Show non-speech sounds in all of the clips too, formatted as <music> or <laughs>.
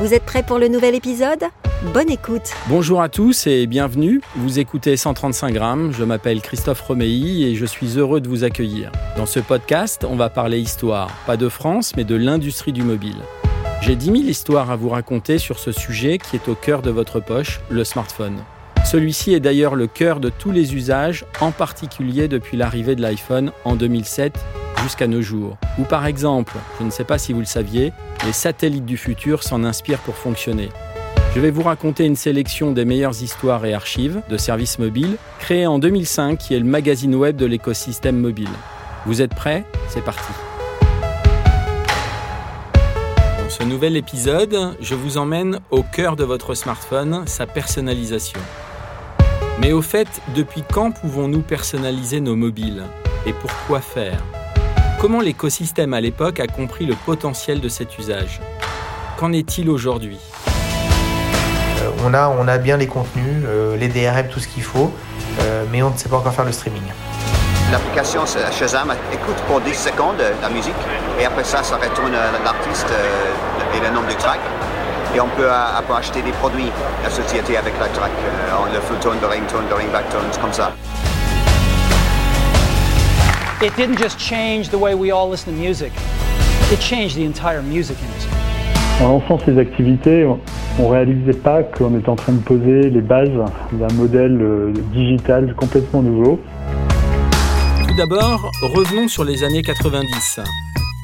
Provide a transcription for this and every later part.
Vous êtes prêts pour le nouvel épisode? Bonne écoute Bonjour à tous et bienvenue. Vous écoutez 135 grammes. Je m'appelle Christophe Romeilly et je suis heureux de vous accueillir. Dans ce podcast, on va parler histoire, pas de France, mais de l'industrie du mobile. J'ai 10 000 histoires à vous raconter sur ce sujet qui est au cœur de votre poche, le smartphone. Celui-ci est d'ailleurs le cœur de tous les usages, en particulier depuis l'arrivée de l'iPhone en 2007 jusqu'à nos jours. Ou par exemple, je ne sais pas si vous le saviez, les satellites du futur s'en inspirent pour fonctionner. Je vais vous raconter une sélection des meilleures histoires et archives de services mobiles créés en 2005 qui est le magazine web de l'écosystème mobile. Vous êtes prêts? C'est parti. Dans ce nouvel épisode, je vous emmène au cœur de votre smartphone, sa personnalisation. Mais au fait, depuis quand pouvons-nous personnaliser nos mobiles? Et pourquoi faire? Comment l'écosystème à l'époque a compris le potentiel de cet usage? Qu'en est-il aujourd'hui? Euh, on, a, on a bien les contenus, euh, les DRM, tout ce qu'il faut, euh, mais on ne sait pas encore faire le streaming. L'application Shazam écoute pour 10 secondes la musique et après ça, ça retourne l'artiste euh, et le nom du track. Et on peut, euh, acheter des produits associés avec la track, euh, le full-tone, le ringtone, le ringback tone, comme ça. It didn't just change the way we all listen to music, it changed the entire music industry. En lançant ces activités, on ne réalisait pas qu'on était en train de poser les bases d'un modèle euh, digital complètement nouveau. Tout d'abord, revenons sur les années 90.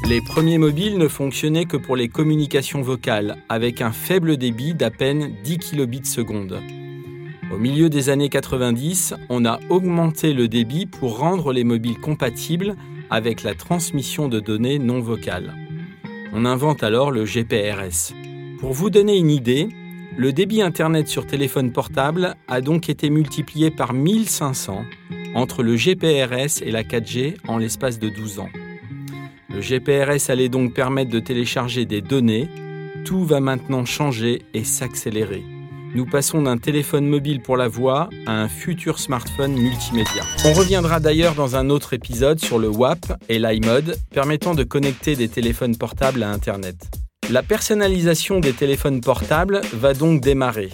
Les premiers mobiles ne fonctionnaient que pour les communications vocales, avec un faible débit d'à peine 10 kilobits seconde. Au milieu des années 90, on a augmenté le débit pour rendre les mobiles compatibles avec la transmission de données non vocales. On invente alors le GPRS. Pour vous donner une idée, le débit Internet sur téléphone portable a donc été multiplié par 1500 entre le GPRS et la 4G en l'espace de 12 ans. Le GPRS allait donc permettre de télécharger des données. Tout va maintenant changer et s'accélérer. Nous passons d'un téléphone mobile pour la voix à un futur smartphone multimédia. On reviendra d'ailleurs dans un autre épisode sur le WAP et l'iMode, permettant de connecter des téléphones portables à Internet. La personnalisation des téléphones portables va donc démarrer.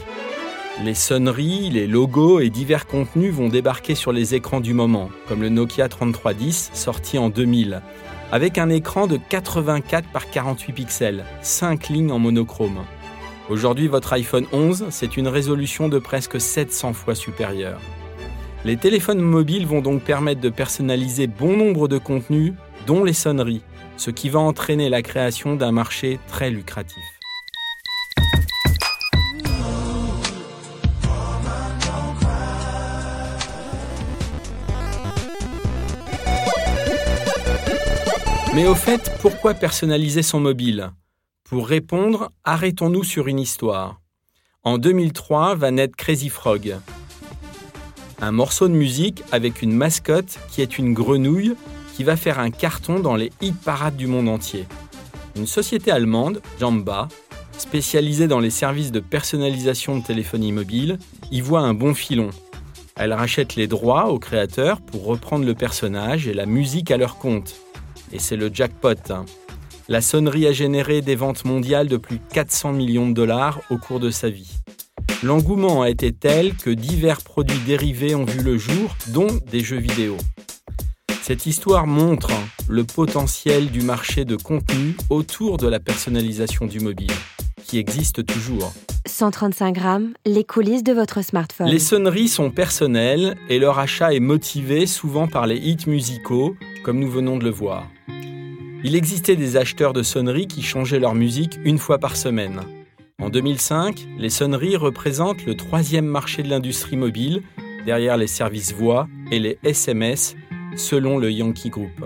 Les sonneries, les logos et divers contenus vont débarquer sur les écrans du moment, comme le Nokia 3310 sorti en 2000, avec un écran de 84 par 48 pixels, 5 lignes en monochrome. Aujourd'hui, votre iPhone 11, c'est une résolution de presque 700 fois supérieure. Les téléphones mobiles vont donc permettre de personnaliser bon nombre de contenus, dont les sonneries, ce qui va entraîner la création d'un marché très lucratif. Mais au fait, pourquoi personnaliser son mobile? Pour répondre, arrêtons-nous sur une histoire. En 2003 va naître Crazy Frog. Un morceau de musique avec une mascotte qui est une grenouille qui va faire un carton dans les hit parades du monde entier. Une société allemande, Jamba, spécialisée dans les services de personnalisation de téléphonie mobile, y voit un bon filon. Elle rachète les droits aux créateurs pour reprendre le personnage et la musique à leur compte. Et c'est le jackpot. La sonnerie a généré des ventes mondiales de plus de 400 millions de dollars au cours de sa vie. L'engouement a été tel que divers produits dérivés ont vu le jour, dont des jeux vidéo. Cette histoire montre le potentiel du marché de contenu autour de la personnalisation du mobile, qui existe toujours. 135 grammes, les coulisses de votre smartphone. Les sonneries sont personnelles et leur achat est motivé souvent par les hits musicaux, comme nous venons de le voir. Il existait des acheteurs de sonneries qui changeaient leur musique une fois par semaine. En 2005, les sonneries représentent le troisième marché de l'industrie mobile, derrière les services voix et les SMS, selon le Yankee Group.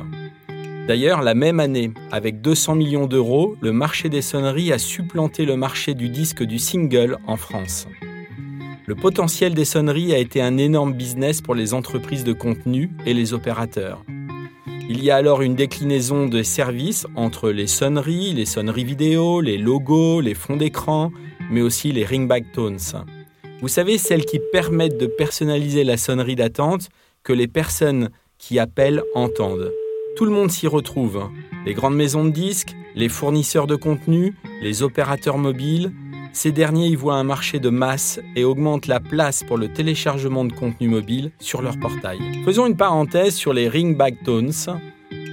D'ailleurs, la même année, avec 200 millions d'euros, le marché des sonneries a supplanté le marché du disque du single en France. Le potentiel des sonneries a été un énorme business pour les entreprises de contenu et les opérateurs. Il y a alors une déclinaison de services entre les sonneries, les sonneries vidéo, les logos, les fonds d'écran, mais aussi les ringback tones. Vous savez, celles qui permettent de personnaliser la sonnerie d'attente que les personnes qui appellent entendent. Tout le monde s'y retrouve. Les grandes maisons de disques, les fournisseurs de contenu, les opérateurs mobiles. Ces derniers y voient un marché de masse et augmentent la place pour le téléchargement de contenu mobile sur leur portail. Faisons une parenthèse sur les ringback tones.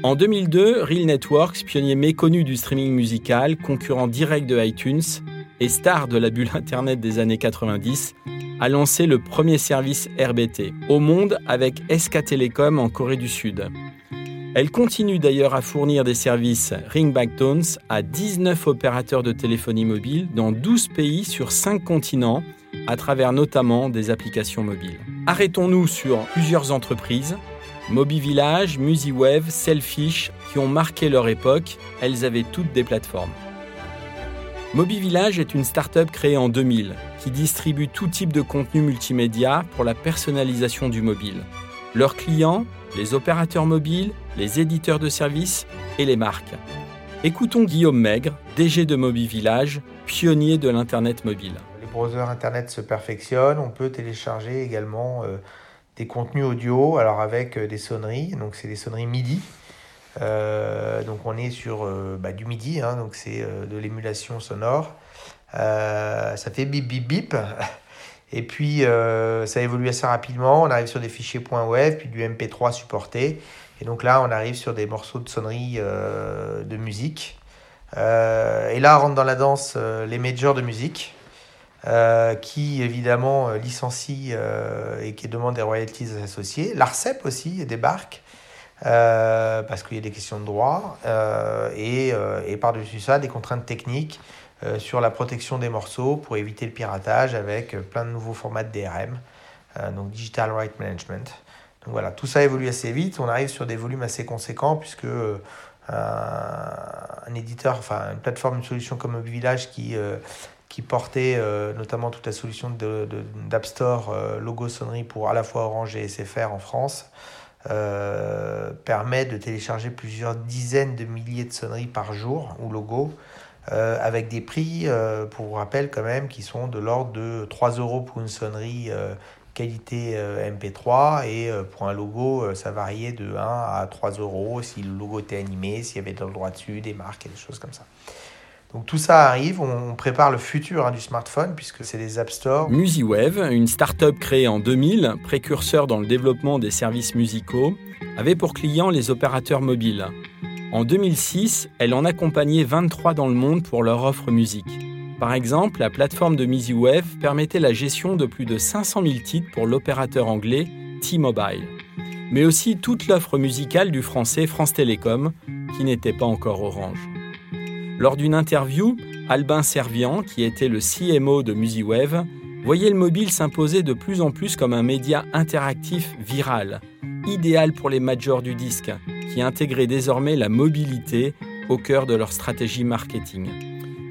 En 2002, Real Networks, pionnier méconnu du streaming musical, concurrent direct de iTunes, et star de la bulle Internet des années 90, a lancé le premier service RBT au monde avec SK Telecom en Corée du Sud. Elle continue d'ailleurs à fournir des services Ringback Tones à 19 opérateurs de téléphonie mobile dans 12 pays sur 5 continents, à travers notamment des applications mobiles. Arrêtons-nous sur plusieurs entreprises, MobiVillage, MusiWave, Selfish, qui ont marqué leur époque, elles avaient toutes des plateformes. MobiVillage est une start-up créée en 2000 qui distribue tout type de contenu multimédia pour la personnalisation du mobile. Leurs clients, les opérateurs mobiles, les éditeurs de services et les marques. Écoutons Guillaume Maigre, DG de MobiVillage, pionnier de l'Internet mobile. Les browsers Internet se perfectionnent, on peut télécharger également euh, des contenus audio, alors avec euh, des sonneries, donc c'est des sonneries MIDI. Euh, donc on est sur bah, du MIDI, hein, donc c'est de l'émulation sonore. ça fait bip bip bip. <laughs> Et puis ça évolue assez rapidement. On arrive sur des fichiers .wav, puis du MP3 supporté. Et donc là, on arrive sur des morceaux de sonnerie de musique. et là, on rentre dans la danse les majors de musique. qui évidemment licencient et qui demandent des royalties associées. L'ARCEP aussi débarque euh, parce qu'il y a des questions de droit, euh, et, euh, et par-dessus ça, des contraintes techniques sur la protection des morceaux pour éviter le piratage avec plein de nouveaux formats de DRM, donc Digital Right Management. Donc voilà, tout ça évolue assez vite, on arrive sur des volumes assez conséquents puisque un éditeur, enfin une plateforme, une solution comme Village qui, qui portait notamment toute la solution d'App Store, logo sonnerie pour à la fois Orange et SFR en France, euh, permet de télécharger plusieurs dizaines de milliers de sonneries par jour ou logos. Euh, avec des prix, euh, pour rappel quand même, qui sont de l'ordre de 3 euros pour une sonnerie qualité MP3 et pour un logo, ça variait de 1 à 3 euros si le logo était animé, s'il y avait dans le droit dessus, des marques et des choses comme ça. Donc tout ça arrive, on prépare le futur hein, du smartphone puisque c'est des App Store. MusiWave, une start-up créée en 2000, précurseur dans le développement des services musicaux, avait pour clients les opérateurs mobiles. En 2006, elle en accompagnait 23 dans le monde pour leur offre musique. Par exemple, la plateforme de MusiWave permettait la gestion de plus de 500 000 titres pour l'opérateur anglais T-Mobile, mais aussi toute l'offre musicale du français France Télécom, qui n'était pas encore Orange. Lors d'une interview, Albin Servian, qui était le CMO de MusiWave, voyait le mobile s'imposer de plus en plus comme un média interactif viral, idéal pour les majors du disque, qui intégraient désormais la mobilité au cœur de leur stratégie marketing.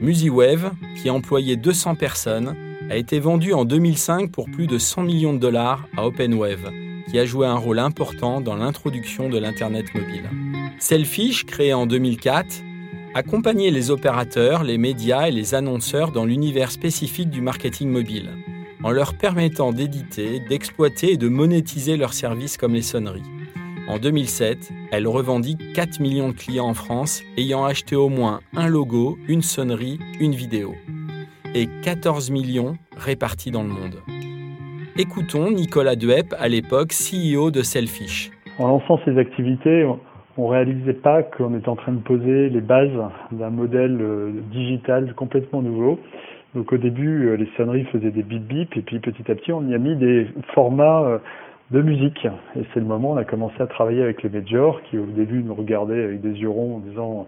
MusiWave, qui employait 200 personnes, a été vendu en 2005 pour plus de 100 millions de dollars à OpenWave, qui a joué un rôle important dans l'introduction de l'Internet mobile. Selfish, créé en 2004, accompagner les opérateurs, les médias et les annonceurs dans l'univers spécifique du marketing mobile, en leur permettant d'éditer, d'exploiter et de monétiser leurs services comme les sonneries. En 2007, elle revendique 4 millions de clients en France ayant acheté au moins un logo, une sonnerie, une vidéo. Et 14 millions répartis dans le monde. Écoutons Nicolas Duep, à l'époque CEO de Selfish. En lançant ces activités, on réalisait pas qu'on était en train de poser les bases d'un modèle euh, digital complètement nouveau. Donc au début, euh, les sonneries faisaient des bip bip et puis petit à petit, on y a mis des formats euh, de musique. Et c'est le moment où on a commencé à travailler avec les majors qui au début nous regardaient avec des yeux ronds en disant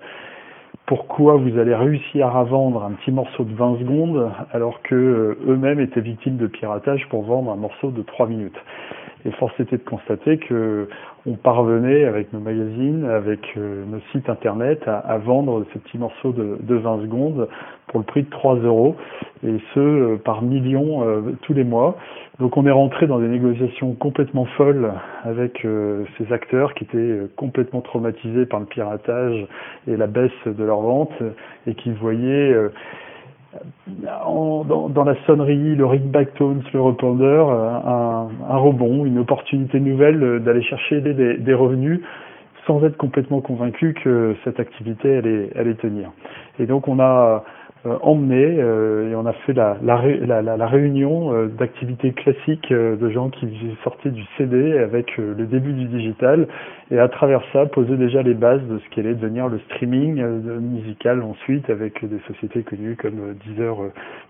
pourquoi vous allez réussir à vendre un petit morceau de 20 secondes alors que eux-mêmes étaient victimes de piratage pour vendre un morceau de 3 minutes? Et force était de constater que on parvenait avec nos magazines, avec euh, nos sites internet, à, vendre ces petits morceaux de, de 20 secondes pour le prix de 3 euros, et ce par millions tous les mois. Donc on est rentré dans des négociations complètement folles avec ces acteurs qui étaient complètement traumatisés par le piratage et la baisse de leurs ventes et qui voyaient dans, la sonnerie, le ringback tones, le répondeur, un, un, rebond, une opportunité nouvelle d'aller chercher des, revenus sans être complètement convaincu que cette activité allait, allait tenir. Et donc on a euh, emmené euh, et on a fait la, la, réunion euh, d'activités classiques de gens qui sortaient du CD avec le début du digital et à travers ça poser déjà les bases de ce qu'allait devenir le streaming musical ensuite avec des sociétés connues comme Deezer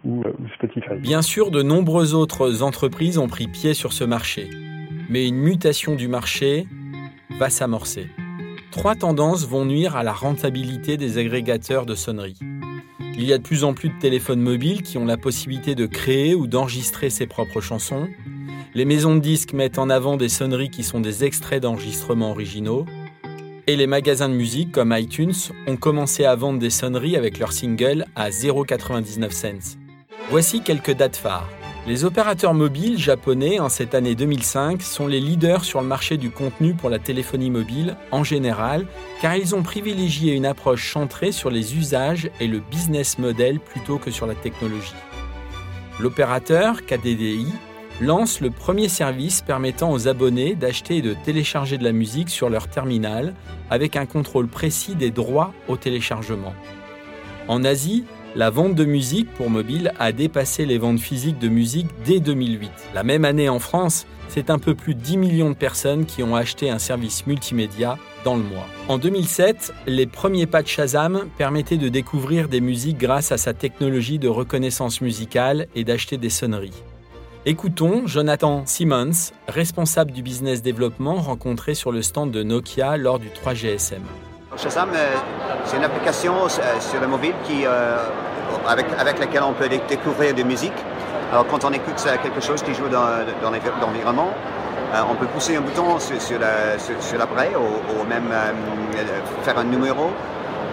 ou, ou Spotify. Bien sûr, de nombreuses autres entreprises ont pris pied sur ce marché, mais une mutation du marché va s'amorcer. Trois tendances vont nuire à la rentabilité des agrégateurs de sonnerie. Il y a de plus en plus de téléphones mobiles qui ont la possibilité de créer ou d'enregistrer ses propres chansons. Les maisons de disques mettent en avant des sonneries qui sont des extraits d'enregistrements originaux. Et les magasins de musique comme iTunes ont commencé à vendre des sonneries avec leurs singles à 0,99 cents. Voici quelques dates phares. Les opérateurs mobiles japonais en cette année 2005 sont les leaders sur le marché du contenu pour la téléphonie mobile en général, car ils ont privilégié une approche centrée sur les usages et le business model plutôt que sur la technologie. L'opérateur KDDI lance le premier service permettant aux abonnés d'acheter et de télécharger de la musique sur leur terminal avec un contrôle précis des droits au téléchargement. En Asie, la vente de musique pour mobile a dépassé les ventes physiques de musique dès 2008. La même année en France, c'est un peu plus de 10 millions de personnes qui ont acheté un service multimédia dans le mois. En 2007, les premiers pas de Shazam permettaient de découvrir des musiques grâce à sa technologie de reconnaissance musicale et d'acheter des sonneries. Écoutons Jonathan Simmons, responsable du business développement rencontré sur le stand de Nokia lors du 3GSM. Shazam, euh, c'est une application euh, sur le mobile qui, euh, avec, avec laquelle on peut découvrir de musique. Alors quand on écoute quelque chose qui joue dans, dans l'environnement, on peut pousser un bouton sur, sur l'appareil ou, même faire un numéro.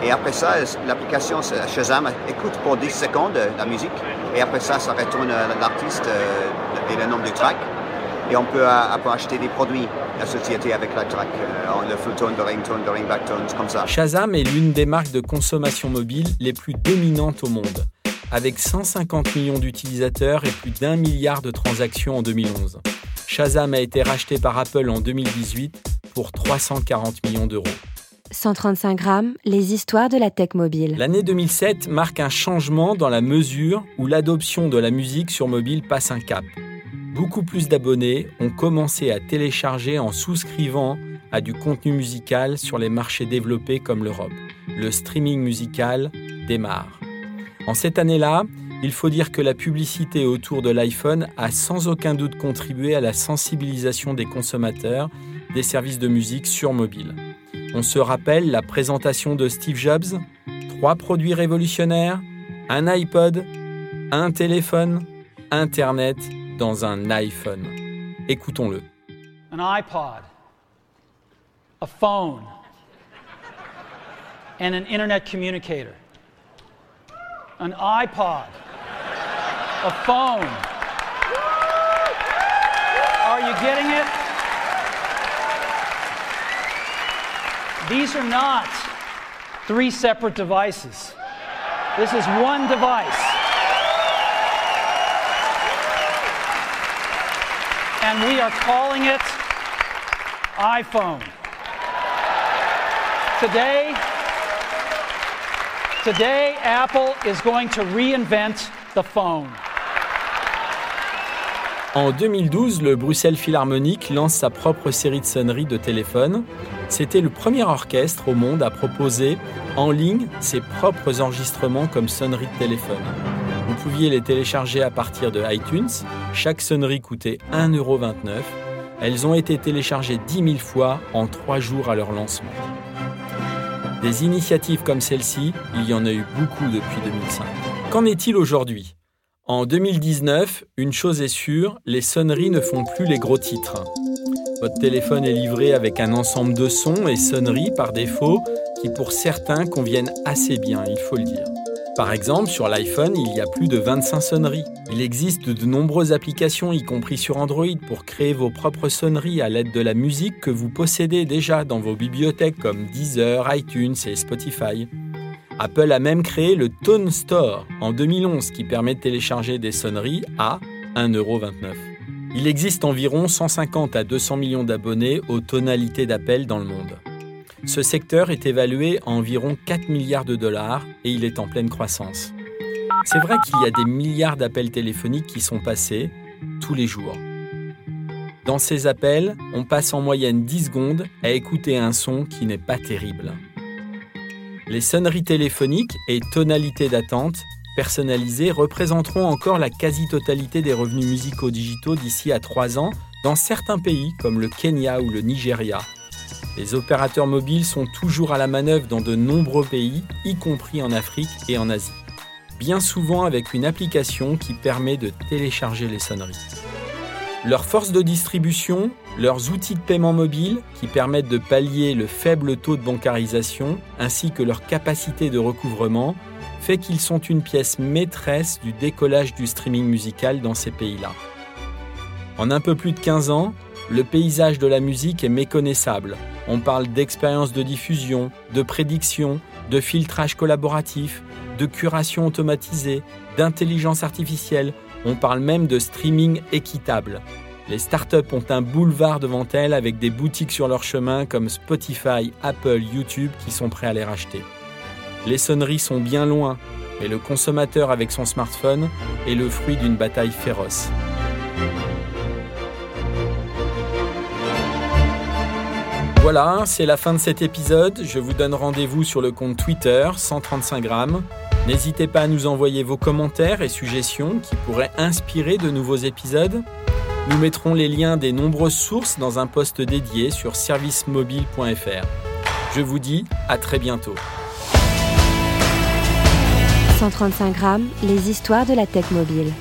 Et après ça, l'application Shazam écoute pour 10 secondes la musique. Et après ça, ça retourne l'artiste et le nom du track et on peut, acheter des produits associés avec la track, euh, le full tone, le ringtone, le ringback tones, comme ça. Shazam est l'une des marques de consommation mobile les plus dominantes au monde, avec 150 millions d'utilisateurs et plus d'un milliard de transactions en 2011. Shazam a été racheté par Apple en 2018 pour 340 millions d'euros. 135 grammes, les histoires de la tech mobile. L'année 2007 marque un changement dans la mesure où l'adoption de la musique sur mobile passe un cap beaucoup plus d'abonnés ont commencé à télécharger en souscrivant à du contenu musical sur les marchés développés comme l'Europe. Le streaming musical démarre. En cette année-là, il faut dire que la publicité autour de l'iPhone a sans aucun doute contribué à la sensibilisation des consommateurs des services de musique sur mobile. On se rappelle la présentation de Steve Jobs, trois produits révolutionnaires, un iPod, un téléphone, Internet dans un iPhone. Écoutons-le. An iPod, a phone, and an internet communicator. An iPod, a phone. Are you getting it? These are not three separate devices. This is one device. And we are calling it iPhone. Today, Apple is going to reinvent the phone. En 2012, le Bruxelles Philharmonic lance sa propre série de sonneries de téléphone. C'était le premier orchestre au monde à proposer en ligne ses propres enregistrements comme sonneries de téléphone. Pouviez les télécharger à partir de iTunes. Chaque sonnerie coûtait 1,29€. Elles ont été téléchargées 10 000 fois en 3 jours à leur lancement. Des initiatives comme celle-ci, il y en a eu beaucoup depuis 2005. Qu'en est-il aujourd'hui? En 2019, une chose est sûre, les sonneries ne font plus les gros titres. Votre téléphone est livré avec un ensemble de sons et sonneries par défaut qui pour certains conviennent assez bien, il faut le dire. Par exemple, sur l'iPhone, il y a plus de 25 sonneries. Il existe de nombreuses applications, y compris sur Android, pour créer vos propres sonneries à l'aide de la musique que vous possédez déjà dans vos bibliothèques comme Deezer, iTunes et Spotify. Apple a même créé le Tone Store en 2011 qui permet de télécharger des sonneries à 1,29€. Il existe environ 150 à 200 millions d'abonnés aux tonalités d'appel dans le monde. Ce secteur est évalué à environ 4 milliards de dollars et il est en pleine croissance. C'est vrai qu'il y a des milliards d'appels téléphoniques qui sont passés tous les jours. Dans ces appels, on passe en moyenne 10 secondes à écouter un son qui n'est pas terrible. Les sonneries téléphoniques et tonalités d'attente personnalisées représenteront encore la quasi-totalité des revenus musicaux digitaux d'ici à 3 ans dans certains pays comme le Kenya ou le Nigeria, les opérateurs mobiles sont toujours à la manœuvre dans de nombreux pays, y compris en Afrique et en Asie. Bien souvent avec une application qui permet de télécharger les sonneries. Leur force de distribution, leurs outils de paiement mobile qui permettent de pallier le faible taux de bancarisation ainsi que leur capacité de recouvrement fait qu'ils sont une pièce maîtresse du décollage du streaming musical dans ces pays-là. En un peu plus de 15 ans, le paysage de la musique est méconnaissable. On parle d'expérience de diffusion, de prédiction, de filtrage collaboratif, de curation automatisée, d'intelligence artificielle. On parle même de streaming équitable. Les startups ont un boulevard devant elles avec des boutiques sur leur chemin comme Spotify, Apple, YouTube qui sont prêts à les racheter. Les sonneries sont bien loin, mais le consommateur avec son smartphone est le fruit d'une bataille féroce. Voilà, c'est la fin de cet épisode. Je vous donne rendez-vous sur le compte Twitter 135 grammes. N'hésitez pas à nous envoyer vos commentaires et suggestions qui pourraient inspirer de nouveaux épisodes. Nous mettrons les liens des nombreuses sources dans un post dédié sur servicemobile.fr. Je vous dis à très bientôt. 135 grammes, les histoires de la tech mobile.